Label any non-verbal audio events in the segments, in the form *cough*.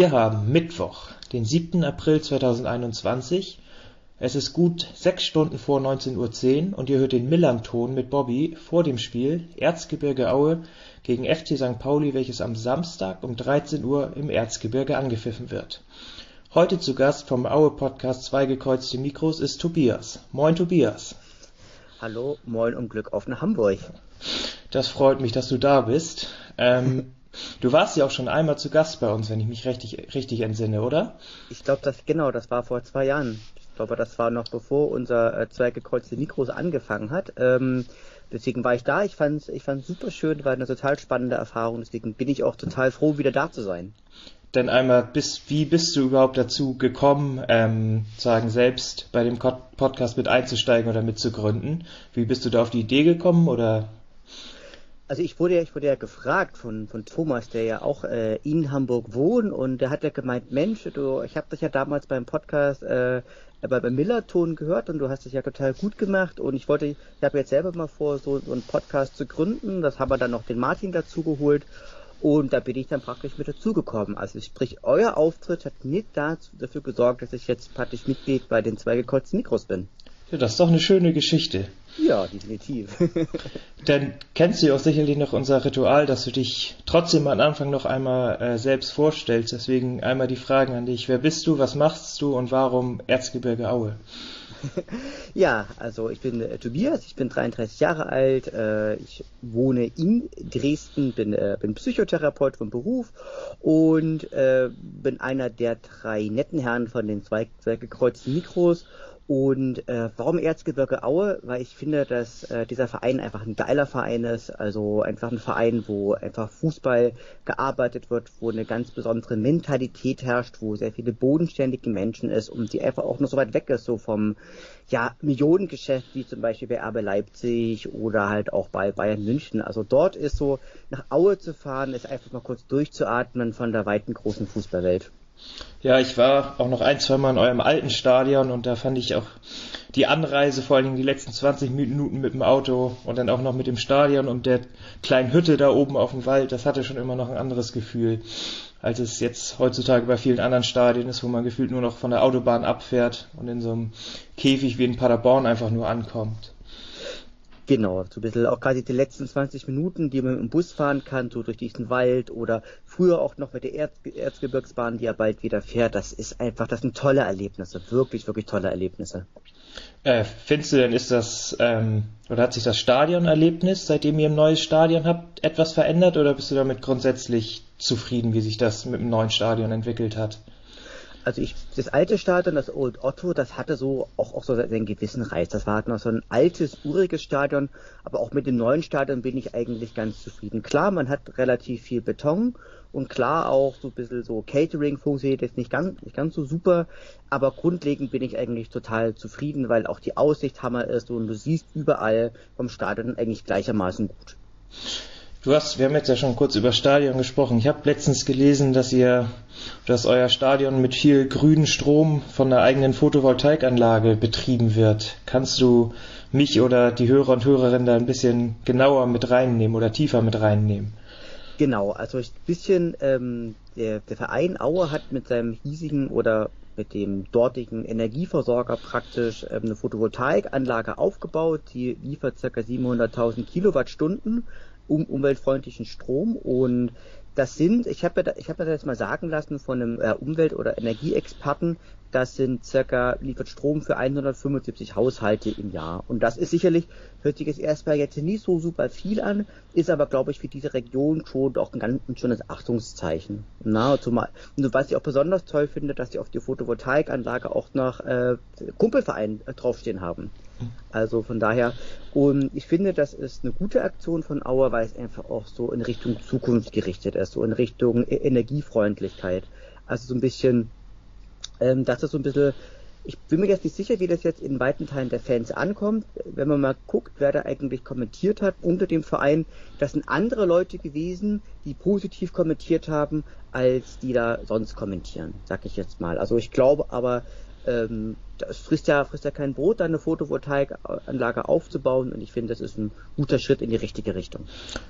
Wir haben Mittwoch, den 7. April 2021. Es ist gut sechs Stunden vor 19.10 Uhr und ihr hört den Millern-Ton mit Bobby vor dem Spiel Erzgebirge Aue gegen FC St. Pauli, welches am Samstag um 13 Uhr im Erzgebirge angepfiffen wird. Heute zu Gast vom Aue-Podcast Zwei gekreuzte Mikros ist Tobias. Moin Tobias. Hallo, moin und Glück auf nach Hamburg. Das freut mich, dass du da bist. Ähm, *laughs* du warst ja auch schon einmal zu Gast bei uns, wenn ich mich richtig, richtig entsinne, oder? Ich glaube, das genau, das war vor zwei Jahren. Ich glaube, das war noch bevor unser äh, zwei gekreuzte Mikros angefangen hat. Ähm, deswegen war ich da. Ich fand es ich fand's super schön, war eine total spannende Erfahrung. Deswegen bin ich auch total froh, wieder da zu sein. Denn einmal, bis, wie bist du überhaupt dazu gekommen, ähm, sagen selbst bei dem Podcast mit einzusteigen oder mitzugründen? Wie bist du da auf die Idee gekommen oder? Also ich wurde ja, ich wurde ja gefragt von, von Thomas, der ja auch äh, in Hamburg wohnt und der hat ja gemeint, Mensch, du, ich habe dich ja damals beim Podcast äh, aber beim Millerton gehört und du hast es ja total gut gemacht und ich wollte, ich habe jetzt selber mal vor, so, so einen Podcast zu gründen. Das haben wir dann noch den Martin dazu geholt und da bin ich dann praktisch mit dazugekommen. Also sprich, euer Auftritt hat nicht dazu, dafür gesorgt, dass ich jetzt praktisch Mitglied bei den zwei gekreuzten Mikros bin. Ja, das ist doch eine schöne Geschichte. Ja, definitiv. *laughs* Dann kennst du ja auch sicherlich noch unser Ritual, dass du dich trotzdem am Anfang noch einmal äh, selbst vorstellst. Deswegen einmal die Fragen an dich. Wer bist du, was machst du und warum Erzgebirge Aue? *laughs* ja, also ich bin äh, Tobias, ich bin 33 Jahre alt, äh, ich wohne in Dresden, bin, äh, bin Psychotherapeut von Beruf und äh, bin einer der drei netten Herren von den zwei, zwei gekreuzten Mikros und äh, warum Erzgebirge Aue? Weil ich finde, dass äh, dieser Verein einfach ein geiler Verein ist. Also einfach ein Verein, wo einfach Fußball gearbeitet wird, wo eine ganz besondere Mentalität herrscht, wo sehr viele bodenständige Menschen ist und die einfach auch noch so weit weg ist, so vom ja, Millionengeschäft, wie zum Beispiel bei RB Leipzig oder halt auch bei Bayern München. Also dort ist so, nach Aue zu fahren, ist einfach mal kurz durchzuatmen von der weiten großen Fußballwelt. Ja, ich war auch noch ein, zwei Mal in eurem alten Stadion und da fand ich auch die Anreise, vor allen Dingen die letzten 20 Minuten mit dem Auto und dann auch noch mit dem Stadion und der kleinen Hütte da oben auf dem Wald, das hatte schon immer noch ein anderes Gefühl, als es jetzt heutzutage bei vielen anderen Stadien ist, wo man gefühlt nur noch von der Autobahn abfährt und in so einem Käfig wie in Paderborn einfach nur ankommt. Genau, so ein bisschen auch quasi die letzten 20 Minuten, die man im Bus fahren kann, so durch diesen Wald oder früher auch noch mit der Erz Erzgebirgsbahn, die ja bald wieder fährt. Das ist einfach, das sind tolle Erlebnisse, wirklich, wirklich tolle Erlebnisse. Äh, findest du denn, ist das, ähm, oder hat sich das Stadionerlebnis, seitdem ihr ein neues Stadion habt, etwas verändert oder bist du damit grundsätzlich zufrieden, wie sich das mit dem neuen Stadion entwickelt hat? Also ich, das alte Stadion, das Old Otto, das hatte so auch, auch so seinen gewissen Reiz. Das war halt noch so ein altes, uriges Stadion, aber auch mit dem neuen Stadion bin ich eigentlich ganz zufrieden. Klar, man hat relativ viel Beton und klar auch so ein bisschen so Catering funktioniert jetzt nicht ganz, nicht ganz so super, aber grundlegend bin ich eigentlich total zufrieden, weil auch die Aussicht Hammer ist und du siehst überall vom Stadion eigentlich gleichermaßen gut. Du hast, wir haben jetzt ja schon kurz über Stadion gesprochen. Ich habe letztens gelesen, dass ihr, dass euer Stadion mit viel grünen Strom von der eigenen Photovoltaikanlage betrieben wird. Kannst du mich oder die Hörer und Hörerinnen da ein bisschen genauer mit reinnehmen oder tiefer mit reinnehmen? Genau, also ein bisschen ähm, der, der Verein Aue hat mit seinem hiesigen oder mit dem dortigen Energieversorger praktisch ähm, eine Photovoltaikanlage aufgebaut, die liefert ca. 700.000 Kilowattstunden um, umweltfreundlichen Strom und das sind, ich habe mir, hab mir das jetzt mal sagen lassen von einem äh, Umwelt- oder Energieexperten, das sind circa, liefert Strom für 175 Haushalte im Jahr. Und das ist sicherlich, hört sich jetzt erstmal jetzt nicht so super viel an, ist aber, glaube ich, für diese Region schon auch ein ganz ein schönes Achtungszeichen. Na, zumal, und was ich auch besonders toll finde, dass sie auf die Photovoltaikanlage auch noch äh, Kumpelverein äh, draufstehen haben. Also von daher, und ich finde, das ist eine gute Aktion von Auer, weil es einfach auch so in Richtung Zukunft gerichtet ist, so in Richtung e-, Energiefreundlichkeit. Also so ein bisschen ähm, das ist so ein bisschen, ich bin mir jetzt nicht sicher, wie das jetzt in weiten Teilen der Fans ankommt. Wenn man mal guckt, wer da eigentlich kommentiert hat unter dem Verein, das sind andere Leute gewesen, die positiv kommentiert haben, als die da sonst kommentieren, sag ich jetzt mal. Also ich glaube aber, ähm, das frisst ja, frisst ja kein Brot, eine Photovoltaikanlage aufzubauen und ich finde, das ist ein guter Schritt in die richtige Richtung.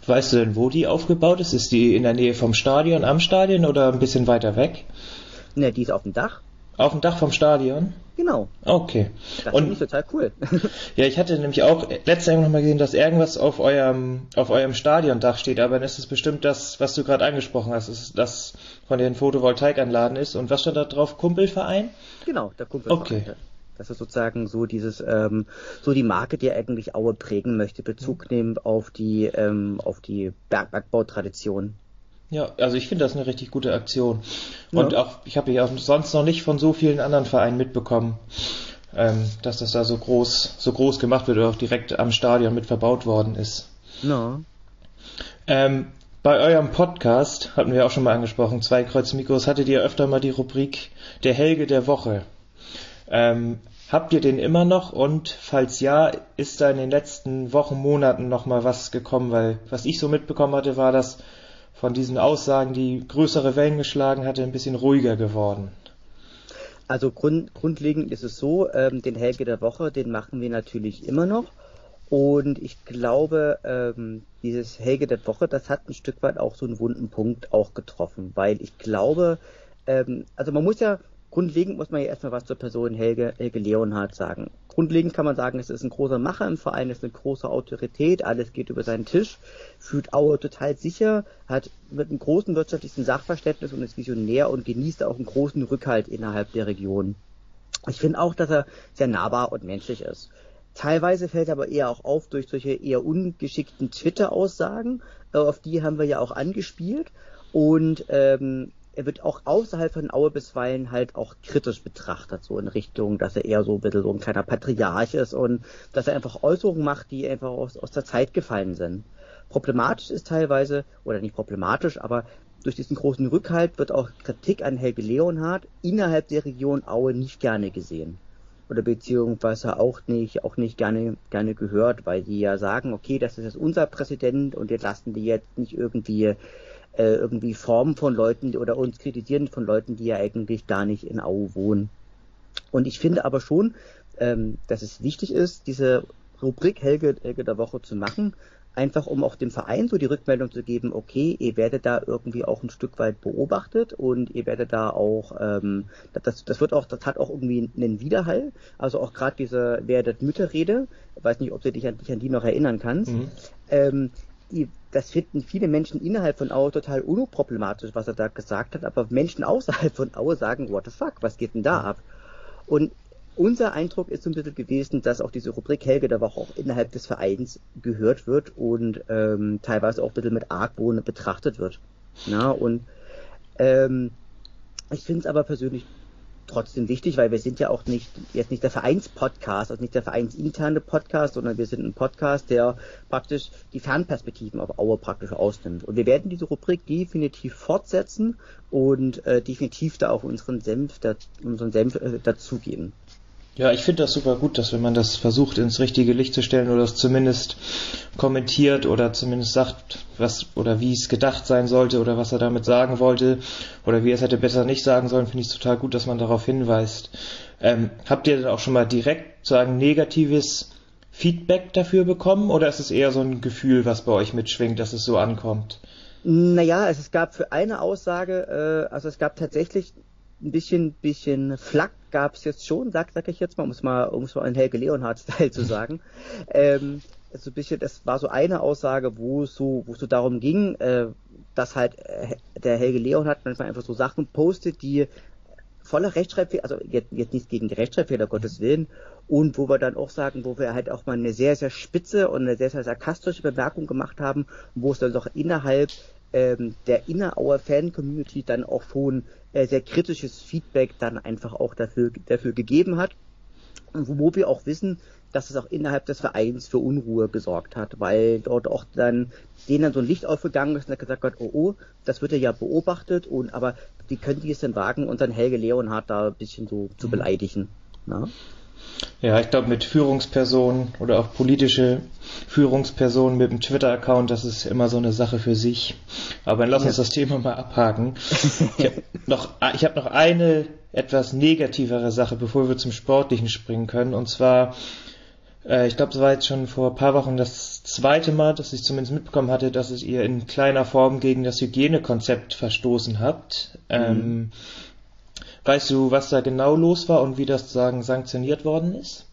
Weißt du denn, wo die aufgebaut ist? Ist die in der Nähe vom Stadion, am Stadion oder ein bisschen weiter weg? Ne, die ist auf dem Dach. Auf dem Dach vom Stadion? Genau. Okay. Das finde ich total cool. *laughs* ja, ich hatte nämlich auch letztes Jahr noch mal gesehen, dass irgendwas auf eurem, auf eurem Stadiondach steht, aber dann ist es bestimmt das, was du gerade angesprochen hast, ist das von den Photovoltaikanlagen ist. Und was stand da drauf? Kumpelverein? Genau, der Kumpelverein. Okay. Das ist sozusagen so dieses, ähm, so die Marke, die eigentlich Aue prägen möchte, Bezug nehmen auf die, ähm, auf die Bergbergbautradition. Ja, also ich finde das eine richtig gute Aktion. Und ja. auch, ich habe ja sonst noch nicht von so vielen anderen Vereinen mitbekommen, ähm, dass das da so groß, so groß gemacht wird oder auch direkt am Stadion mit verbaut worden ist. Ja. Ähm, bei eurem Podcast, hatten wir auch schon mal angesprochen, zwei Kreuz Mikros, hattet ihr öfter mal die Rubrik Der Helge der Woche. Ähm, habt ihr den immer noch und falls ja, ist da in den letzten Wochen, Monaten noch mal was gekommen? Weil was ich so mitbekommen hatte, war, dass von diesen Aussagen, die größere Wellen geschlagen hatte, ein bisschen ruhiger geworden? Also grund, grundlegend ist es so, ähm, den Helge der Woche, den machen wir natürlich immer noch. Und ich glaube, ähm, dieses Helge der Woche, das hat ein Stück weit auch so einen wunden Punkt auch getroffen, weil ich glaube, ähm, also man muss ja Grundlegend muss man ja erstmal was zur Person Helge, Helge Leonhardt sagen. Grundlegend kann man sagen, es ist ein großer Macher im Verein, es ist eine große Autorität, alles geht über seinen Tisch, fühlt Aue total sicher, hat mit einem großen wirtschaftlichen Sachverständnis und ist visionär und genießt auch einen großen Rückhalt innerhalb der Region. Ich finde auch, dass er sehr nahbar und menschlich ist. Teilweise fällt er aber eher auch auf durch solche eher ungeschickten Twitter-Aussagen, äh, auf die haben wir ja auch angespielt. Und ähm, er wird auch außerhalb von Aue bisweilen halt auch kritisch betrachtet, so in Richtung, dass er eher so ein bisschen so ein kleiner Patriarch ist und dass er einfach Äußerungen macht, die einfach aus, aus der Zeit gefallen sind. Problematisch ist teilweise, oder nicht problematisch, aber durch diesen großen Rückhalt wird auch Kritik an Helge Leonhardt innerhalb der Region Aue nicht gerne gesehen. Oder beziehungsweise auch nicht, auch nicht gerne, gerne gehört, weil die ja sagen, okay, das ist jetzt unser Präsident und jetzt lassen die jetzt nicht irgendwie äh, irgendwie formen von Leuten oder uns kritisieren von Leuten, die ja eigentlich gar nicht in Au wohnen. Und ich finde aber schon, ähm, dass es wichtig ist, diese Rubrik Helge, Helge der Woche zu machen, einfach um auch dem Verein so die Rückmeldung zu geben, okay, ihr werdet da irgendwie auch ein Stück weit beobachtet und ihr werdet da auch, ähm, das, das wird auch, das hat auch irgendwie einen Widerhall. Also auch gerade diese werdet Mütterrede, weiß nicht, ob du dich an, dich an die noch erinnern kannst. Mhm. Ähm, die, das finden viele Menschen innerhalb von Aue total unproblematisch, was er da gesagt hat, aber Menschen außerhalb von Aue sagen, what the fuck, was geht denn da ab? Und unser Eindruck ist so ein bisschen gewesen, dass auch diese Rubrik Helge der Woche auch innerhalb des Vereins gehört wird und ähm, teilweise auch ein bisschen mit Argwohn betrachtet wird. Na, und ähm, ich finde es aber persönlich trotzdem wichtig, weil wir sind ja auch nicht jetzt nicht der Vereinspodcast, also nicht der vereinsinterne Podcast, sondern wir sind ein Podcast, der praktisch die Fernperspektiven auf Aue praktisch ausnimmt. Und wir werden diese Rubrik definitiv fortsetzen und äh, definitiv da auch unseren Senf, da, unseren Senf äh, dazugeben. Ja, ich finde das super gut, dass wenn man das versucht ins richtige Licht zu stellen oder es zumindest kommentiert oder zumindest sagt, was oder wie es gedacht sein sollte oder was er damit sagen wollte oder wie er es hätte besser nicht sagen sollen, finde ich es total gut, dass man darauf hinweist. Ähm, habt ihr denn auch schon mal direkt sagen negatives Feedback dafür bekommen oder ist es eher so ein Gefühl, was bei euch mitschwingt, dass es so ankommt? Naja, es gab für eine Aussage, äh, also es gab tatsächlich ein bisschen, bisschen Flack gab es jetzt schon, sag, sag ich jetzt mal, um es mal, um es mal in Helge Leonhardt-Style *laughs* zu sagen. Ähm, so ein bisschen, das war so eine Aussage, wo es so, wo es so darum ging, äh, dass halt äh, der Helge Leonhardt manchmal einfach so Sachen postet, die voller Rechtschreibfehler, also jetzt, jetzt nicht gegen die Rechtschreibfehler, Gottes Willen, und wo wir dann auch sagen, wo wir halt auch mal eine sehr, sehr spitze und eine sehr, sehr sarkastische Bemerkung gemacht haben, wo es dann doch innerhalb ähm, der Innerauer Fan-Community dann auch schon äh, sehr kritisches Feedback dann einfach auch dafür, dafür gegeben hat. Wo, wo wir auch wissen, dass es auch innerhalb des Vereins für Unruhe gesorgt hat, weil dort auch dann denen dann so ein Licht aufgegangen ist und gesagt hat, oh oh, das wird ja beobachtet und aber wie können die es denn wagen dann Helge Leonhardt da ein bisschen so zu mhm. beleidigen. Na? Ja, ich glaube, mit Führungspersonen oder auch politische Führungspersonen mit einem Twitter-Account, das ist immer so eine Sache für sich. Aber dann lass uns das Thema mal abhaken. *laughs* Ich habe noch, hab noch eine etwas negativere Sache, bevor wir zum Sportlichen springen können. Und zwar, äh, ich glaube, es war jetzt schon vor ein paar Wochen das zweite Mal, dass ich zumindest mitbekommen hatte, dass es ihr in kleiner Form gegen das Hygienekonzept verstoßen habt. Mhm. Ähm, weißt du, was da genau los war und wie das sagen sanktioniert worden ist?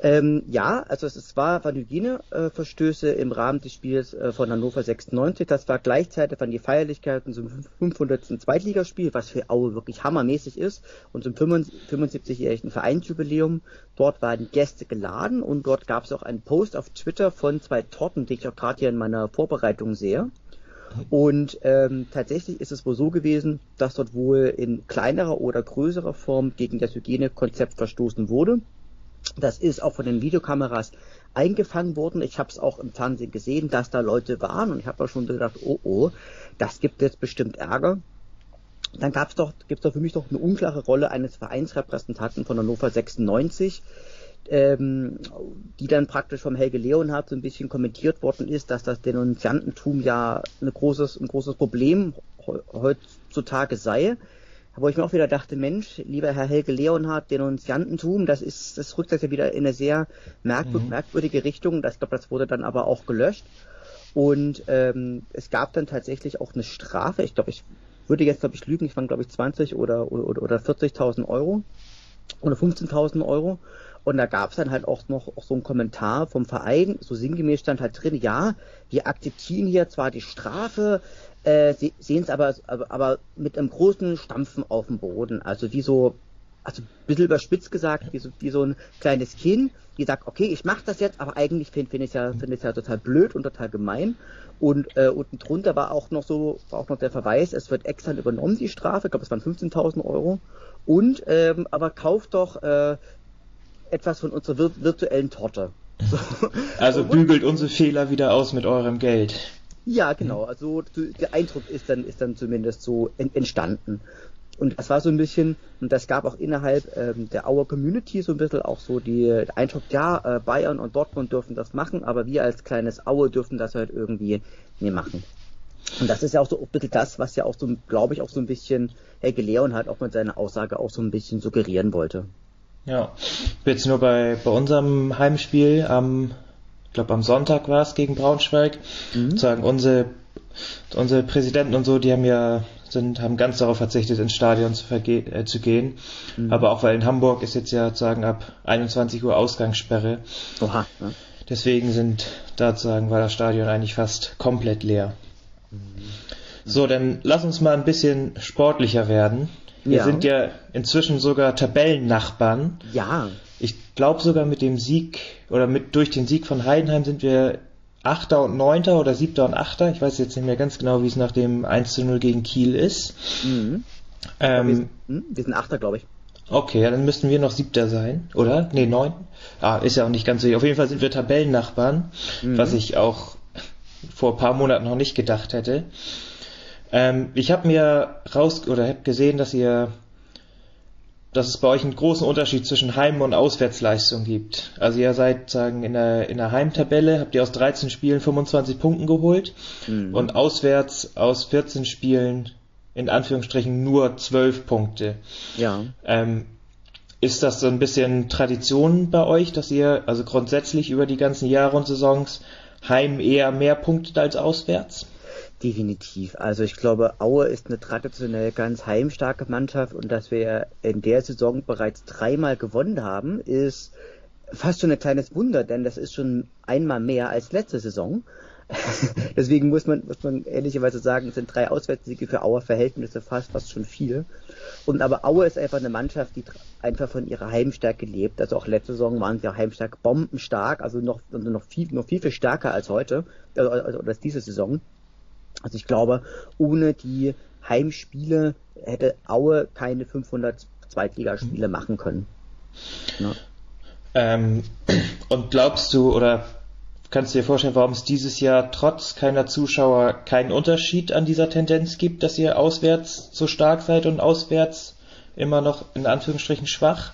Ähm, ja, also es, war, waren Hygieneverstöße im Rahmen des Spiels äh, von Hannover 96. Das war gleichzeitig waren die Feierlichkeiten zum 500. Zweitligaspiel, was für Aue wirklich hammermäßig ist, und zum 75-jährigen Vereinsjubiläum. Dort waren Gäste geladen und dort gab es auch einen Post auf Twitter von zwei Torten, die ich auch gerade hier in meiner Vorbereitung sehe. Und ähm, tatsächlich ist es wohl so gewesen, dass dort wohl in kleinerer oder größerer Form gegen das Hygienekonzept verstoßen wurde. Das ist auch von den Videokameras eingefangen worden. Ich habe es auch im Fernsehen gesehen, dass da Leute waren und ich habe auch schon gedacht, oh oh, das gibt jetzt bestimmt Ärger. Dann gab's doch, gibt's doch für mich doch eine unklare Rolle eines Vereinsrepräsentanten von Hannover 96, ähm, die dann praktisch vom Helge Leonhardt so ein bisschen kommentiert worden ist, dass das Denunziantentum ja ein großes, ein großes Problem heutzutage sei wo ich mir auch wieder dachte, Mensch, lieber Herr Helge Leonhardt, Denunziantentum, das ist, das rückt das ja wieder in eine sehr merkwür mhm. merkwürdige Richtung. Das, ich glaube, das wurde dann aber auch gelöscht. Und ähm, es gab dann tatsächlich auch eine Strafe. Ich glaube, ich würde jetzt, glaube ich, lügen. Ich waren, glaube ich, 20 oder, oder, oder 40.000 Euro oder 15.000 Euro. Und da gab es dann halt auch noch auch so einen Kommentar vom Verein, so sinngemäß stand halt drin, ja, wir akzeptieren hier zwar die Strafe, äh, sie sehen es aber, aber, aber mit einem großen Stampfen auf dem Boden. Also wie so, also ein bisschen überspitzt gesagt, wie so, wie so ein kleines Kind, die sagt, okay, ich mache das jetzt, aber eigentlich finde find ich ja, finde ich ja total blöd und total gemein. Und äh, unten drunter war auch noch so, war auch noch der Verweis, es wird extra übernommen, die Strafe, ich glaube, es waren 15.000 Euro. Und ähm, aber kauft doch äh, etwas von unserer vir virtuellen Torte. So. *laughs* Also bügelt unsere Fehler wieder aus mit eurem Geld. Ja, genau. Also der Eindruck ist dann, ist dann zumindest so entstanden. Und das war so ein bisschen, und das gab auch innerhalb ähm, der Auer Community so ein bisschen auch so die Eindruck, ja, äh, Bayern und Dortmund dürfen das machen, aber wir als kleines Aue dürfen das halt irgendwie nicht machen. Und das ist ja auch so ein bisschen das, was ja auch so, glaube ich, auch so ein bisschen Helge Leon halt auch mit seiner Aussage auch so ein bisschen suggerieren wollte. Ja, jetzt nur bei, bei unserem Heimspiel am ich glaube am Sonntag war es gegen Braunschweig, mhm. sagen unsere unsere Präsidenten und so, die haben ja sind haben ganz darauf verzichtet ins Stadion zu, äh, zu gehen, mhm. aber auch weil in Hamburg ist jetzt ja sozusagen ab 21 Uhr Ausgangssperre. Oha. Ja. Deswegen sind da sozusagen war das Stadion eigentlich fast komplett leer. Mhm. So, dann lass uns mal ein bisschen sportlicher werden. Wir ja. sind ja inzwischen sogar Tabellennachbarn. Ja. Ich glaube sogar mit dem Sieg oder mit durch den Sieg von Heidenheim sind wir Achter und Neunter oder Siebter und Achter. Ich weiß jetzt nicht mehr ganz genau, wie es nach dem 1 zu 0 gegen Kiel ist. Mhm. Ähm, wir, sind, hm, wir sind Achter, glaube ich. Okay, ja, dann müssten wir noch Siebter sein, oder? Nee, neun. Ah, ist ja auch nicht ganz so. Auf jeden Fall sind wir Tabellennachbarn, mhm. was ich auch vor ein paar Monaten noch nicht gedacht hätte. Ähm, ich habe mir raus oder habe gesehen, dass ihr dass es bei euch einen großen Unterschied zwischen Heim- und Auswärtsleistung gibt. Also ihr seid sagen in der, in der Heimtabelle, habt ihr aus 13 Spielen 25 Punkten geholt mhm. und auswärts aus 14 Spielen in Anführungsstrichen nur 12 Punkte. Ja. Ähm, ist das so ein bisschen Tradition bei euch, dass ihr also grundsätzlich über die ganzen Jahre und Saisons Heim eher mehr punktet als auswärts? Definitiv. Also ich glaube, Aue ist eine traditionell ganz heimstarke Mannschaft und dass wir in der Saison bereits dreimal gewonnen haben, ist fast schon ein kleines Wunder, denn das ist schon einmal mehr als letzte Saison. *laughs* Deswegen muss man, muss man ehrlicherweise sagen, es sind drei Auswärtssiege für Auer Verhältnisse fast, fast schon viel. Und aber Aue ist einfach eine Mannschaft, die einfach von ihrer Heimstärke lebt. Also auch letzte Saison waren sie auch heimstark bombenstark, also noch, also noch viel, noch viel, viel stärker als heute, also, also als diese Saison. Also ich glaube, ohne die Heimspiele hätte Aue keine 500 Zweitligaspiele mhm. machen können. Ja. Ähm, und glaubst du oder kannst du dir vorstellen, warum es dieses Jahr trotz keiner Zuschauer keinen Unterschied an dieser Tendenz gibt, dass ihr auswärts so stark seid und auswärts immer noch in Anführungsstrichen schwach?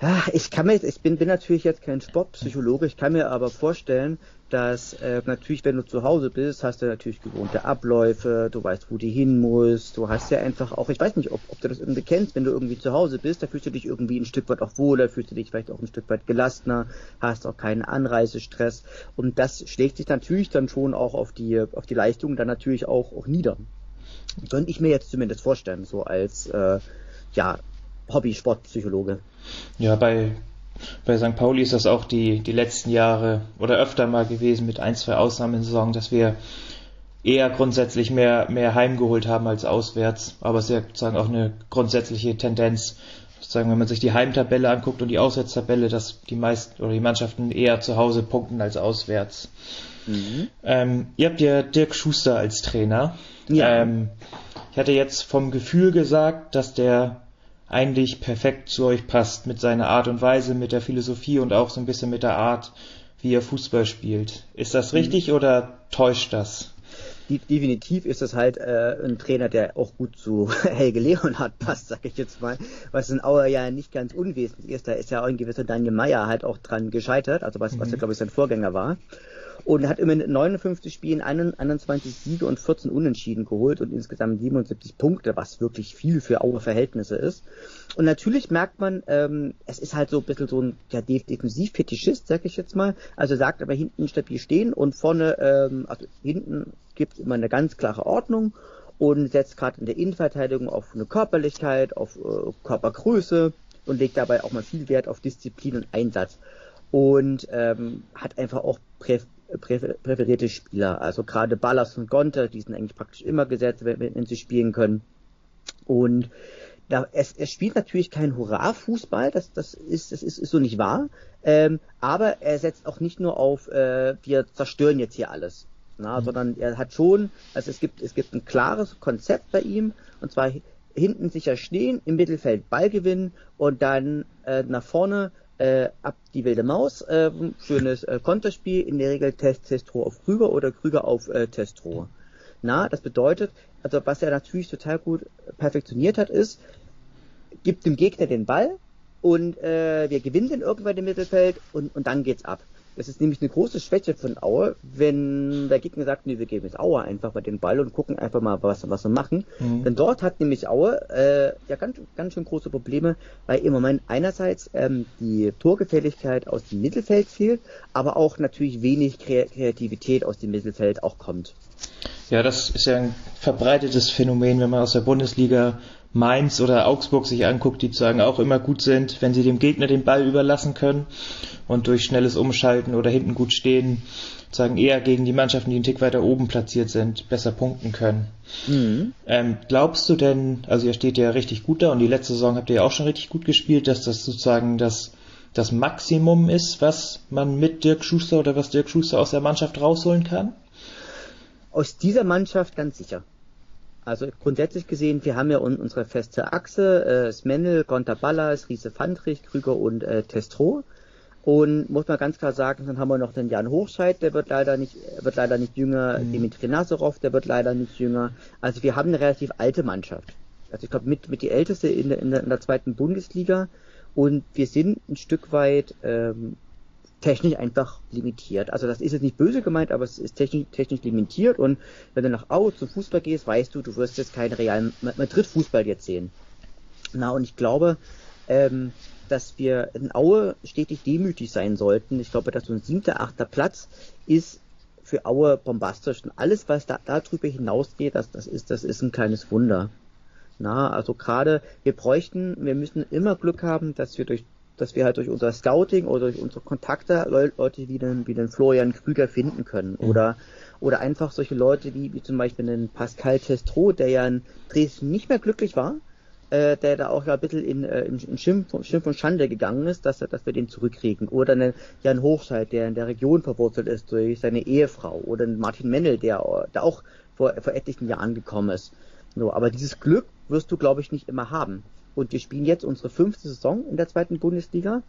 Ja, ich kann mir, ich bin, bin natürlich jetzt kein Sportpsychologe, ich kann mir aber vorstellen, dass äh, natürlich, wenn du zu Hause bist, hast du natürlich gewohnte Abläufe, du weißt, wo du hin musst, du hast ja einfach auch, ich weiß nicht, ob, ob du das irgendwie kennst, wenn du irgendwie zu Hause bist, da fühlst du dich irgendwie ein Stück weit auch wohler, fühlst du dich vielleicht auch ein Stück weit gelassener, hast auch keinen Anreisestress. Und das schlägt sich natürlich dann schon auch auf die, auf die Leistung dann natürlich auch, auch nieder. Könnte ich mir jetzt zumindest vorstellen, so als, äh, ja, Hobby-Sportpsychologe. Ja, bei bei St. Pauli ist das auch die, die letzten Jahre oder öfter mal gewesen mit ein, zwei Ausnahmen in Saison, dass wir eher grundsätzlich mehr, mehr heimgeholt haben als auswärts. Aber es ist ja sozusagen auch eine grundsätzliche Tendenz, sozusagen, wenn man sich die Heimtabelle anguckt und die Auswärtstabelle, dass die meisten oder die Mannschaften eher zu Hause punkten als auswärts. Mhm. Ähm, ihr habt ja Dirk Schuster als Trainer. Ja. Ähm, ich hatte jetzt vom Gefühl gesagt, dass der eigentlich perfekt zu euch passt mit seiner Art und Weise, mit der Philosophie und auch so ein bisschen mit der Art, wie er Fußball spielt. Ist das richtig mhm. oder täuscht das? definitiv ist das halt äh, ein Trainer, der auch gut zu *laughs* Helge Leonhardt passt, sag ich jetzt mal, was in Auer ja nicht ganz unwesentlich ist. Da ist ja auch ein gewisser Daniel Meyer halt auch dran gescheitert, also was, mhm. was ja glaube ich sein Vorgänger war und hat immer in 59 Spielen 21 Siege und 14 Unentschieden geholt und insgesamt 77 Punkte, was wirklich viel für Aue Verhältnisse ist. Und natürlich merkt man, ähm, es ist halt so ein bisschen so ein ja, Defensivfetischist, sag ich jetzt mal. Also sagt aber hinten stabil stehen und vorne, ähm, also hinten gibt es immer eine ganz klare Ordnung und setzt gerade in der Innenverteidigung auf eine Körperlichkeit, auf äh, Körpergröße und legt dabei auch mal viel Wert auf Disziplin und Einsatz und ähm, hat einfach auch präferierte Spieler. Also gerade Ballas und Gonter, die sind eigentlich praktisch immer gesetzt, wenn, wenn sie spielen können. Und da, es, es spielt natürlich kein Hurra-Fußball, das, das, ist, das ist, ist so nicht wahr. Ähm, aber er setzt auch nicht nur auf, äh, wir zerstören jetzt hier alles. Na, mhm. sondern er hat schon, also es gibt, es gibt ein klares Konzept bei ihm, und zwar hinten sicher stehen, im Mittelfeld Ball gewinnen und dann äh, nach vorne äh, ab die wilde Maus, äh, schönes äh, Konterspiel, in der Regel Test Testro auf Krüger oder Krüger auf äh, Testro. Na, das bedeutet, also was er natürlich total gut perfektioniert hat, ist, gibt dem Gegner den Ball und äh, wir gewinnen den irgendwann im Mittelfeld und, und dann geht's ab. Das ist nämlich eine große Schwäche von Aue, wenn der Gegner sagt, nee, wir geben jetzt Aue einfach mal den Ball und gucken einfach mal, was, was wir machen. Mhm. Denn dort hat nämlich Aue äh, ja ganz, ganz schön große Probleme, weil im Moment einerseits ähm, die Torgefälligkeit aus dem Mittelfeld fehlt, aber auch natürlich wenig Kreativität aus dem Mittelfeld auch kommt. Ja, das ist ja ein verbreitetes Phänomen, wenn man aus der Bundesliga Mainz oder Augsburg sich anguckt, die sagen auch immer gut sind, wenn sie dem Gegner den Ball überlassen können und durch schnelles Umschalten oder hinten gut stehen, sagen eher gegen die Mannschaften, die einen Tick weiter oben platziert sind, besser punkten können. Mhm. Ähm, glaubst du denn, also ihr steht ja richtig gut da und die letzte Saison habt ihr ja auch schon richtig gut gespielt, dass das sozusagen das, das Maximum ist, was man mit Dirk Schuster oder was Dirk Schuster aus der Mannschaft rausholen kann? Aus dieser Mannschaft ganz sicher. Also grundsätzlich gesehen, wir haben ja unsere feste Achse, äh, Smendel, Gonta Ballas, Riese Fandrich, Krüger und äh, Testro. Und muss man ganz klar sagen, dann haben wir noch den Jan Hochscheid, der wird leider nicht, wird leider nicht jünger, mhm. Dimitri Nazarov, der wird leider nicht jünger. Also wir haben eine relativ alte Mannschaft. Also ich glaube mit, mit die älteste in der, in der, in der zweiten Bundesliga. Und wir sind ein Stück weit ähm, technisch einfach limitiert. Also das ist jetzt nicht böse gemeint, aber es ist technisch, technisch limitiert und wenn du nach Aue zum Fußball gehst, weißt du, du wirst jetzt keinen realen Madrid-Fußball jetzt sehen. Na, und ich glaube, ähm, dass wir in Aue stetig demütig sein sollten. Ich glaube, dass so ein siebter, achter Platz ist für Aue bombastisch. Und alles, was da darüber hinausgeht, das, das ist, das ist ein kleines Wunder. Na, also gerade, wir bräuchten, wir müssen immer Glück haben, dass wir durch dass wir halt durch unser Scouting oder durch unsere Kontakte Leute wie den, wie den Florian Krüger finden können. Mhm. Oder, oder einfach solche Leute wie, wie zum Beispiel den Pascal Testro, der ja in Dresden nicht mehr glücklich war, äh, der da auch ja ein bisschen in, äh, in Schimpf, Schimpf und Schande gegangen ist, dass, dass wir den zurückkriegen. Oder einen Jan Hochscheid, der in der Region verwurzelt ist durch seine Ehefrau. Oder einen Martin Mennel, der, der auch vor, vor etlichen Jahren gekommen ist. So, aber dieses Glück wirst du, glaube ich, nicht immer haben. Und wir spielen jetzt unsere fünfte Saison in der zweiten Bundesliga.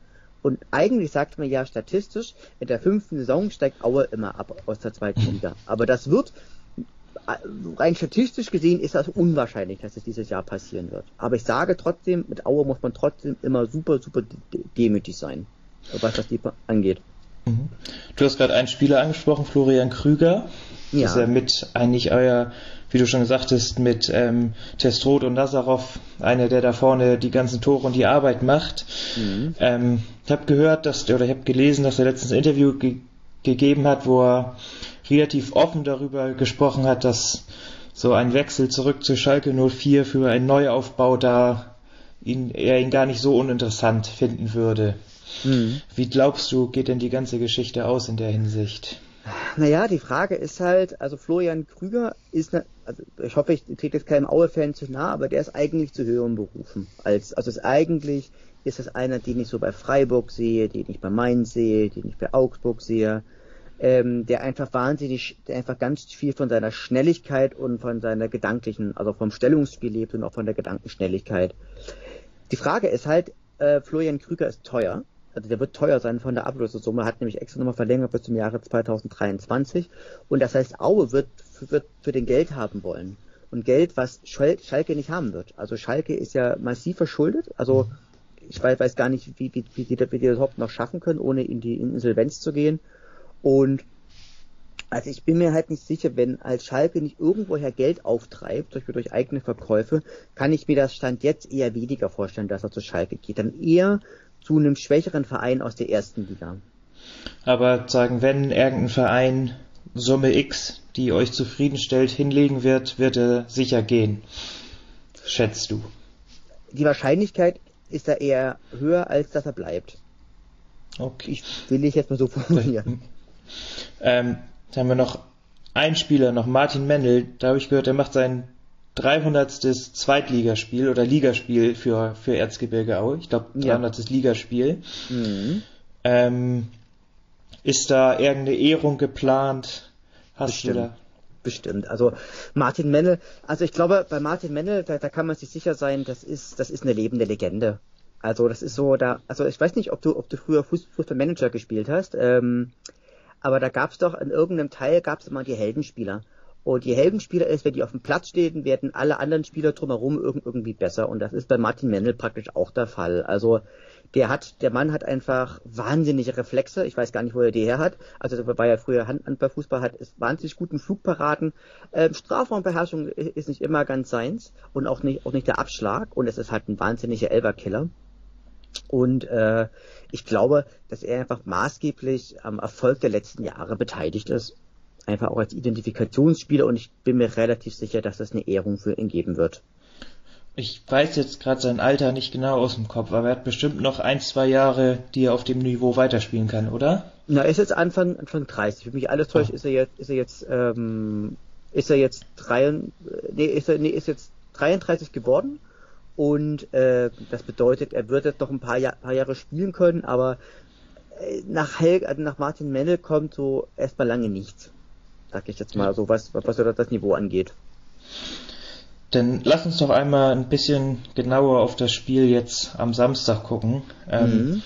Und eigentlich sagt man ja statistisch, in der fünften Saison steigt Aue immer ab aus der zweiten *laughs* Liga. Aber das wird rein statistisch gesehen ist das unwahrscheinlich, dass es dieses Jahr passieren wird. Aber ich sage trotzdem, mit Aue muss man trotzdem immer super, super demütig sein, was das angeht. Mhm. Du hast gerade einen Spieler angesprochen, Florian Krüger. Ja. Ist er mit eigentlich euer, wie du schon gesagt hast, mit ähm, Testrot und Nazarov, einer, der da vorne die ganzen Tore und die Arbeit macht. Mhm. Ähm, ich habe gehört, dass oder ich habe gelesen, dass er letztens ein Interview ge gegeben hat, wo er relativ offen darüber gesprochen hat, dass so ein Wechsel zurück zu Schalke 04 für einen Neuaufbau da ihn, er ihn gar nicht so uninteressant finden würde. Mhm. Wie glaubst du, geht denn die ganze Geschichte aus in der Hinsicht? Naja, die Frage ist halt, also Florian Krüger ist, ne, also ich hoffe, ich trete jetzt keinem Aue-Fan zu nah, aber der ist eigentlich zu höheren Berufen. Als, also ist eigentlich ist das einer, den ich so bei Freiburg sehe, den ich bei Mainz sehe, den ich bei Augsburg sehe, ähm, der einfach wahnsinnig, der einfach ganz viel von seiner Schnelligkeit und von seiner gedanklichen, also vom Stellungsspiel lebt und auch von der Gedankenschnelligkeit. Die Frage ist halt, äh, Florian Krüger ist teuer. Also der wird teuer sein von der Ablösesumme, hat nämlich extra nochmal verlängert bis zum Jahre 2023. Und das heißt, Aue wird, wird für den Geld haben wollen. Und Geld, was Schalke nicht haben wird. Also Schalke ist ja massiv verschuldet. Also ich weiß, gar nicht, wie, wie, wie, die, wie die das überhaupt noch schaffen können, ohne in die Insolvenz zu gehen. Und also ich bin mir halt nicht sicher, wenn als Schalke nicht irgendwoher Geld auftreibt, durch, durch eigene Verkäufe, kann ich mir das Stand jetzt eher weniger vorstellen, dass er zu Schalke geht. Dann eher zu einem schwächeren Verein aus der ersten Liga. Aber sagen, wenn irgendein Verein Summe X, die euch zufriedenstellt, hinlegen wird, wird er sicher gehen. Schätzt du? Die Wahrscheinlichkeit ist da eher höher, als dass er bleibt. Okay. Ich will ich jetzt mal so formulieren. *laughs* Ähm, dann haben wir noch einen Spieler, noch Martin Mendel. Da habe ich gehört, er macht sein 300. Zweitligaspiel oder Ligaspiel für, für Erzgebirge Aue. Ich glaube, 300. Ja. Ligaspiel. Mhm. Ähm, ist da irgendeine Ehrung geplant? Hast Bestimmt. du da? Bestimmt. Also Martin Mendel, also ich glaube, bei Martin Mendel, da, da kann man sich sicher sein, das ist, das ist eine lebende Legende. Also das ist so, da, also ich weiß nicht, ob du, ob du früher Fußballmanager gespielt hast, ähm, aber da gab es doch in irgendeinem Teil gab es immer die Heldenspieler. Und die Heldenspieler ist, wenn die auf dem Platz stehen, werden alle anderen Spieler drumherum irgendwie besser. Und das ist bei Martin Mendel praktisch auch der Fall. Also der hat, der Mann hat einfach wahnsinnige Reflexe. Ich weiß gar nicht, wo er die her hat. Also war ja früher Handballfußball, hat ist wahnsinnig guten Flugparaden. Ähm, Strafraumbeherrschung ist nicht immer ganz seins und auch nicht, auch nicht der Abschlag. Und es ist halt ein wahnsinniger Elberkiller. Und äh, ich glaube, dass er einfach maßgeblich am Erfolg der letzten Jahre beteiligt ist. Einfach auch als Identifikationsspieler und ich bin mir relativ sicher, dass das eine Ehrung für ihn geben wird. Ich weiß jetzt gerade sein Alter nicht genau aus dem Kopf, aber er hat bestimmt noch ein, zwei Jahre, die er auf dem Niveau weiterspielen kann, oder? Na, er ist jetzt Anfang, Anfang 30. Für mich alles täuscht, oh. ist er jetzt, ist er jetzt, ähm, ist er jetzt drei, nee, ist er, nee, ist jetzt 33 geworden und äh, das bedeutet, er wird jetzt noch ein paar, Jahr, paar Jahre spielen können, aber äh, nach, Hel also nach Martin Mendel kommt so erstmal lange nichts. Sag ich jetzt mal so, was, was das Niveau angeht. Dann lass uns doch einmal ein bisschen genauer auf das Spiel jetzt am Samstag gucken. Ähm, mhm.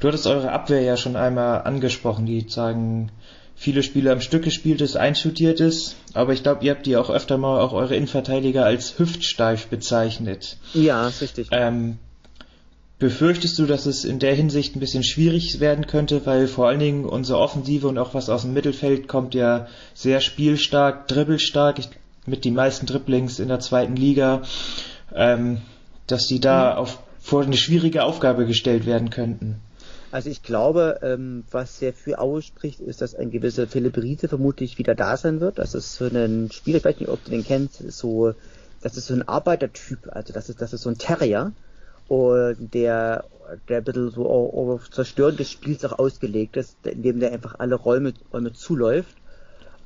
Du hattest eure Abwehr ja schon einmal angesprochen, die sagen, viele Spiele am Stück gespielt ist, einstudiert ist, aber ich glaube, ihr habt die auch öfter mal auch eure Innenverteidiger als hüftsteif bezeichnet. Ja, ist richtig. Ähm, befürchtest du, dass es in der Hinsicht ein bisschen schwierig werden könnte, weil vor allen Dingen unsere Offensive und auch was aus dem Mittelfeld kommt ja sehr spielstark, dribbelstark, mit den meisten Dribblings in der zweiten Liga, ähm, dass die da mhm. auf, vor eine schwierige Aufgabe gestellt werden könnten. Also ich glaube, ähm, was sehr für Aue spricht, ist, dass ein gewisser Philipp Riese vermutlich wieder da sein wird. Das ist so ein Spieler, ich weiß nicht, ob du den kennst, so, das ist so ein Arbeitertyp, also das ist, das ist so ein Terrier, und der, der ein bisschen so auf Zerstören des Spiels auch ausgelegt ist, indem der einfach alle Räume, Räume zuläuft.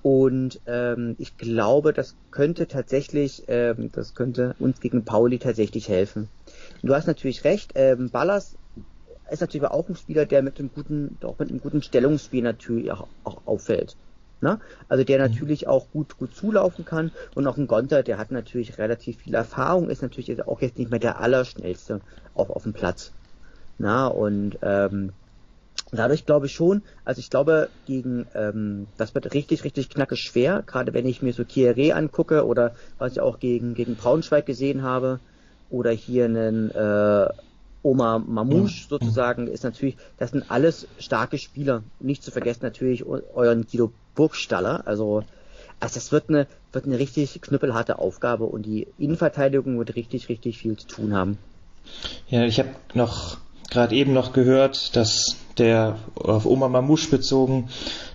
Und ähm, ich glaube, das könnte tatsächlich, ähm, das könnte uns gegen Pauli tatsächlich helfen. du hast natürlich recht, ähm, Ballas ist natürlich auch ein Spieler, der mit einem guten, auch mit einem guten Stellungsspiel natürlich auch, auch auffällt. Ne? Also der mhm. natürlich auch gut, gut zulaufen kann und auch ein Gonter, der hat natürlich relativ viel Erfahrung, ist natürlich auch jetzt nicht mehr der Allerschnellste auf, auf dem Platz. Na, und ähm, dadurch glaube ich schon, also ich glaube, gegen ähm, das wird richtig, richtig knackig schwer, gerade wenn ich mir so Kieré angucke oder was ich auch gegen, gegen Braunschweig gesehen habe oder hier einen äh, Oma Mamouche mhm. sozusagen, ist natürlich, das sind alles starke Spieler. Nicht zu vergessen natürlich euren Guido Burgstaller, also also das wird eine, wird eine richtig knüppelharte Aufgabe und die Innenverteidigung wird richtig, richtig viel zu tun haben. Ja, ich habe noch gerade eben noch gehört, dass der auf Oma Mamouche bezogen,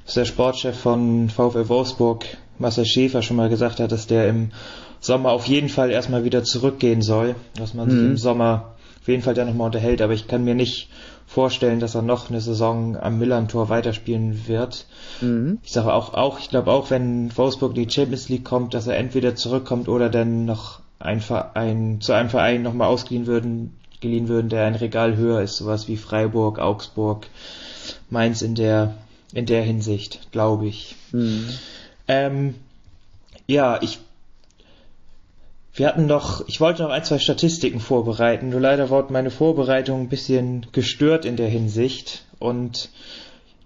dass der Sportchef von VfL Wolfsburg, Marcel Schäfer, schon mal gesagt hat, dass der im Sommer auf jeden Fall erstmal wieder zurückgehen soll, dass man mhm. sich im Sommer auf jeden Fall da nochmal unterhält, aber ich kann mir nicht vorstellen, dass er noch eine Saison am Millern-Tor weiterspielen wird. Mhm. Ich sage auch, auch, ich glaube auch, wenn Wolfsburg in die Champions League kommt, dass er entweder zurückkommt oder dann noch ein Verein, zu einem Verein nochmal ausgeliehen würden, geliehen würden, der ein Regal höher ist, sowas wie Freiburg, Augsburg, Mainz in der, in der Hinsicht, glaube ich. Mhm. Ähm, ja, ich wir hatten noch, ich wollte noch ein, zwei Statistiken vorbereiten, nur leider wurde meine Vorbereitung ein bisschen gestört in der Hinsicht und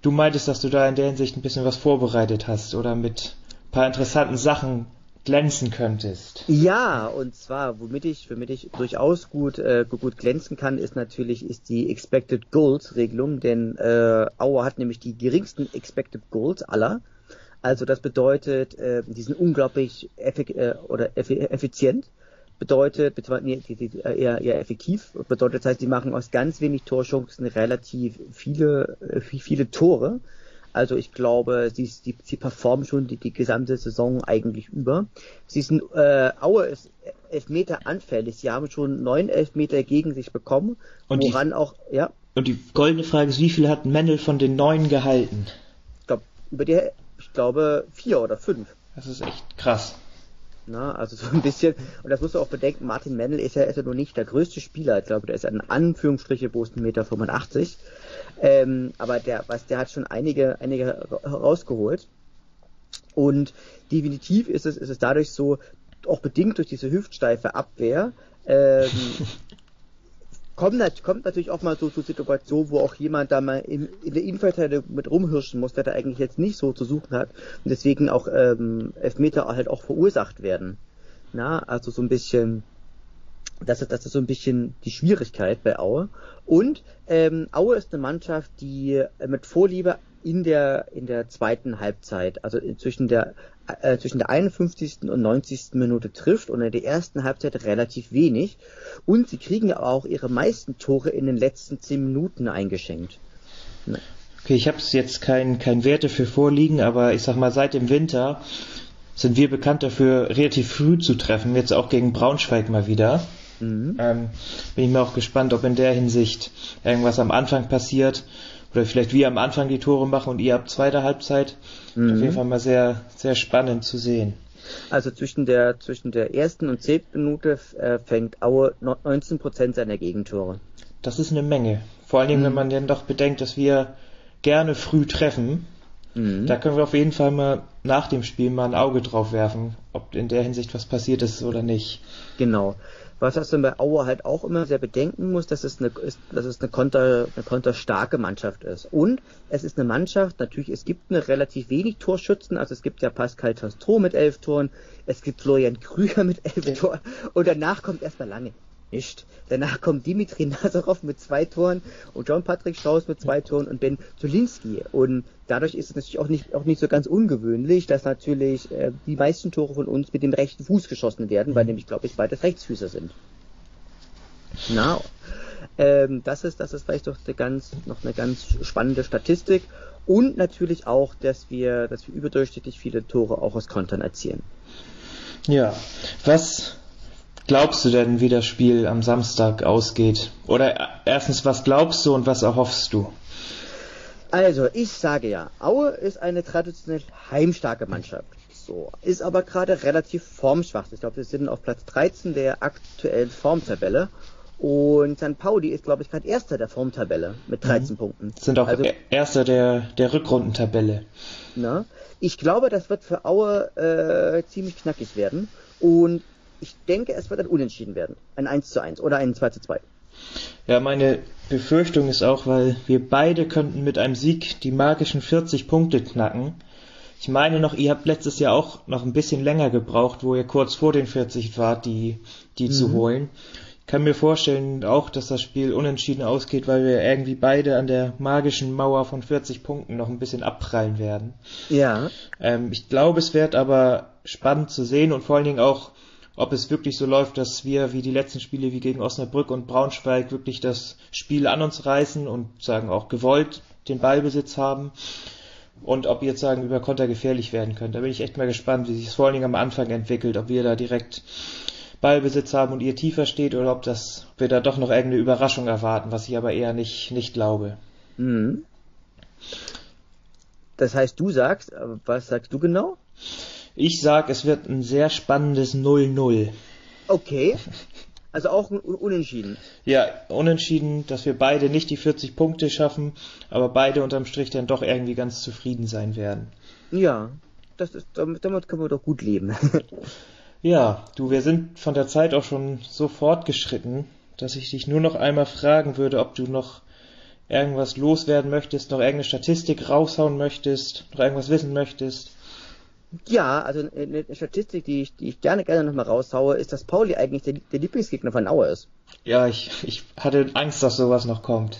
du meintest, dass du da in der Hinsicht ein bisschen was vorbereitet hast oder mit ein paar interessanten Sachen glänzen könntest. Ja, und zwar, womit ich, womit ich durchaus gut, äh, gut glänzen kann, ist natürlich ist die Expected Goals Regelung, denn äh, Auer hat nämlich die geringsten Expected Goals aller. Also das bedeutet, äh, die sind unglaublich effik äh, oder effizient. Bedeutet, beziehungsweise nee, die, die, eher, eher effektiv. Bedeutet, das heißt, die machen aus ganz wenig Torchancen relativ viele, äh, viele Tore. Also ich glaube, sie, sie, sie performen schon die, die gesamte Saison eigentlich über. Sie sind, äh, Aue ist Elfmeter anfällig. Sie haben schon neun Elfmeter gegen sich bekommen. Und woran die, auch, ja. Und die goldene Frage ist, wie viel hat Mendel von den neun gehalten? Ich glaube, über die glaube, vier oder fünf. Das ist echt krass. Na, also so ein bisschen, und das musst du auch bedenken, Martin Mendel ist ja, ist ja nur nicht der größte Spieler, ich glaube, der ist in Anführungsstriche bloß 1,85 Meter. 85. Ähm, aber der, was, der hat schon einige, einige rausgeholt. Und definitiv ist es, ist es dadurch so, auch bedingt durch diese hüftsteife Abwehr, ähm, *laughs* kommt, kommt natürlich auch mal so zu Situationen, wo auch jemand da mal in, in der Innenverteidigung mit rumhirschen muss, der da eigentlich jetzt nicht so zu suchen hat und deswegen auch ähm, Elfmeter halt auch verursacht werden. Na, also so ein bisschen, das ist, das ist so ein bisschen die Schwierigkeit bei Aue. Und ähm, Aue ist eine Mannschaft, die mit Vorliebe in der, in der zweiten Halbzeit, also zwischen der, äh, zwischen der 51. und 90. Minute trifft und in der ersten Halbzeit relativ wenig. Und sie kriegen ja auch ihre meisten Tore in den letzten 10 Minuten eingeschenkt. Ne? Okay, ich habe jetzt kein, kein Werte für vorliegen, aber ich sag mal, seit dem Winter sind wir bekannt dafür, relativ früh zu treffen, jetzt auch gegen Braunschweig mal wieder. Mhm. Ähm, bin ich mir auch gespannt, ob in der Hinsicht irgendwas am Anfang passiert oder vielleicht wir am Anfang die Tore machen und ihr ab zweiter Halbzeit. Mhm. Auf jeden Fall mal sehr, sehr spannend zu sehen. Also zwischen der, zwischen der ersten und zehnten Minute äh, fängt Aue 19 Prozent seiner Gegentore. Das ist eine Menge. Vor allen Dingen, mhm. wenn man dann doch bedenkt, dass wir gerne früh treffen. Mhm. Da können wir auf jeden Fall mal nach dem Spiel mal ein Auge drauf werfen, ob in der Hinsicht was passiert ist oder nicht. Genau. Was das dann bei Aue halt auch immer sehr bedenken muss, dass es eine, ist, dass es eine, konter, eine konterstarke Mannschaft ist. Und es ist eine Mannschaft, natürlich, es gibt eine relativ wenig Torschützen, also es gibt ja Pascal Tastro mit elf Toren, es gibt Florian Krüger mit elf Toren. Und danach kommt erstmal lange nicht. Danach kommt Dimitri *laughs* Nazarov mit zwei Toren und John Patrick Strauß mit zwei Toren und Ben Zulinski. Und dadurch ist es natürlich auch nicht, auch nicht so ganz ungewöhnlich, dass natürlich äh, die meisten Tore von uns mit dem rechten Fuß geschossen werden, weil mhm. nämlich, glaube ich, beide Rechtsfüßer sind. Na, ähm, das ist, das ist vielleicht doch eine ganz, noch eine ganz spannende Statistik. Und natürlich auch, dass wir, dass wir überdurchschnittlich viele Tore auch aus Kontern erzielen. Ja, was glaubst du denn, wie das Spiel am Samstag ausgeht? Oder erstens, was glaubst du und was erhoffst du? Also, ich sage ja, Aue ist eine traditionell heimstarke Mannschaft. So, ist aber gerade relativ formschwach. Ich glaube, wir sind auf Platz 13 der aktuellen Formtabelle. Und St. Pauli ist, glaube ich, gerade Erster der Formtabelle mit 13 mhm. Punkten. Sind auch also, Erster der, der Rückrundentabelle. Na, ich glaube, das wird für Aue äh, ziemlich knackig werden. Und ich denke, es wird ein Unentschieden werden. Ein 1 zu 1 oder ein 2 zu 2. Ja, meine Befürchtung ist auch, weil wir beide könnten mit einem Sieg die magischen 40 Punkte knacken. Ich meine noch, ihr habt letztes Jahr auch noch ein bisschen länger gebraucht, wo ihr kurz vor den 40 wart, die, die mhm. zu holen. Ich kann mir vorstellen auch, dass das Spiel unentschieden ausgeht, weil wir irgendwie beide an der magischen Mauer von 40 Punkten noch ein bisschen abprallen werden. Ja. Ähm, ich glaube, es wird aber spannend zu sehen und vor allen Dingen auch, ob es wirklich so läuft, dass wir wie die letzten Spiele wie gegen Osnabrück und Braunschweig wirklich das Spiel an uns reißen und sagen auch gewollt den Ballbesitz haben und ob ihr jetzt sagen über Konter gefährlich werden könnt. Da bin ich echt mal gespannt, wie sich es vor allen Dingen am Anfang entwickelt, ob wir da direkt Ballbesitz haben und ihr tiefer steht oder ob das ob wir da doch noch irgendeine Überraschung erwarten, was ich aber eher nicht nicht glaube. Mhm. Das heißt, du sagst, was sagst du genau? Ich sag, es wird ein sehr spannendes 0-0. Okay. Also auch ein Unentschieden. Ja, Unentschieden, dass wir beide nicht die 40 Punkte schaffen, aber beide unterm Strich dann doch irgendwie ganz zufrieden sein werden. Ja, das ist, damit, damit können wir doch gut leben. *laughs* ja, du, wir sind von der Zeit auch schon so fortgeschritten, dass ich dich nur noch einmal fragen würde, ob du noch irgendwas loswerden möchtest, noch irgendeine Statistik raushauen möchtest, noch irgendwas wissen möchtest. Ja, also eine Statistik, die ich, die ich gerne gerne nochmal raushaue, ist, dass Pauli eigentlich der, der Lieblingsgegner von Auer ist. Ja, ich, ich hatte Angst, dass sowas noch kommt.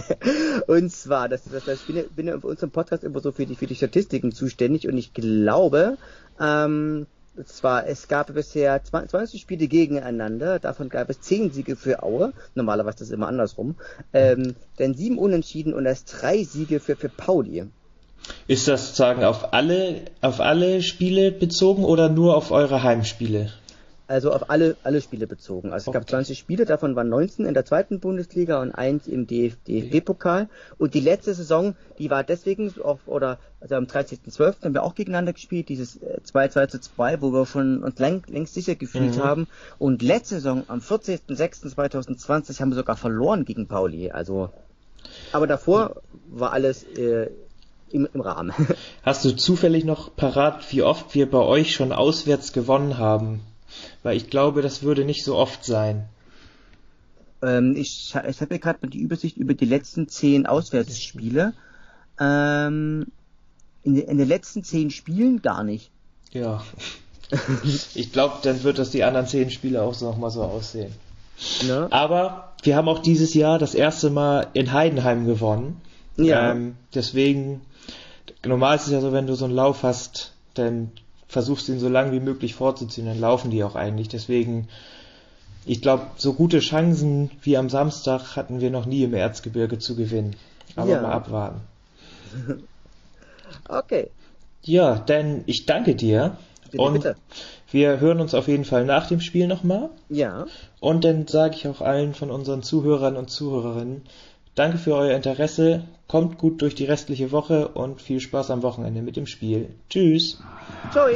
*laughs* und zwar, das, das, das, ich bin, bin ja für unseren Podcast immer so für die, für die Statistiken zuständig und ich glaube, ähm, zwar, es gab bisher 20 Spiele gegeneinander, davon gab es 10 Siege für Aue, normalerweise ist das immer andersrum, ähm, dann 7 Unentschieden und erst 3 Siege für, für Pauli. Ist das sozusagen auf alle, auf alle Spiele bezogen oder nur auf eure Heimspiele? Also auf alle, alle Spiele bezogen. Also es okay. gab 20 Spiele, davon waren 19 in der zweiten Bundesliga und eins im DFB-Pokal. Und die letzte Saison, die war deswegen auf, oder, also am 13.12. haben wir auch gegeneinander gespielt, dieses 2-2 äh, zu 2, wo wir schon uns lang, längst sicher gefühlt mhm. haben. Und letzte Saison, am 14.06.2020, haben wir sogar verloren gegen Pauli. Also, aber davor war alles, äh, im, im Rahmen. *laughs* Hast du zufällig noch parat, wie oft wir bei euch schon auswärts gewonnen haben? Weil ich glaube, das würde nicht so oft sein. Ähm, ich ich habe ja gerade mal die Übersicht über die letzten zehn Auswärtsspiele. Ähm, in, in den letzten zehn Spielen gar nicht. Ja. ich glaube, dann wird das die anderen zehn Spiele auch so nochmal so aussehen. Ja. Aber wir haben auch dieses Jahr das erste Mal in Heidenheim gewonnen. Ja. Ähm, deswegen normal ist es ja so, wenn du so einen Lauf hast, dann versuchst du ihn so lang wie möglich fortzuziehen, dann laufen die auch eigentlich. Deswegen, ich glaube, so gute Chancen wie am Samstag hatten wir noch nie im Erzgebirge zu gewinnen. Aber ja. mal abwarten. *laughs* okay. Ja, denn ich danke dir. Bitte, und bitte. wir hören uns auf jeden Fall nach dem Spiel nochmal. Ja. Und dann sage ich auch allen von unseren Zuhörern und Zuhörerinnen, Danke für euer Interesse, kommt gut durch die restliche Woche und viel Spaß am Wochenende mit dem Spiel. Tschüss. Ciao.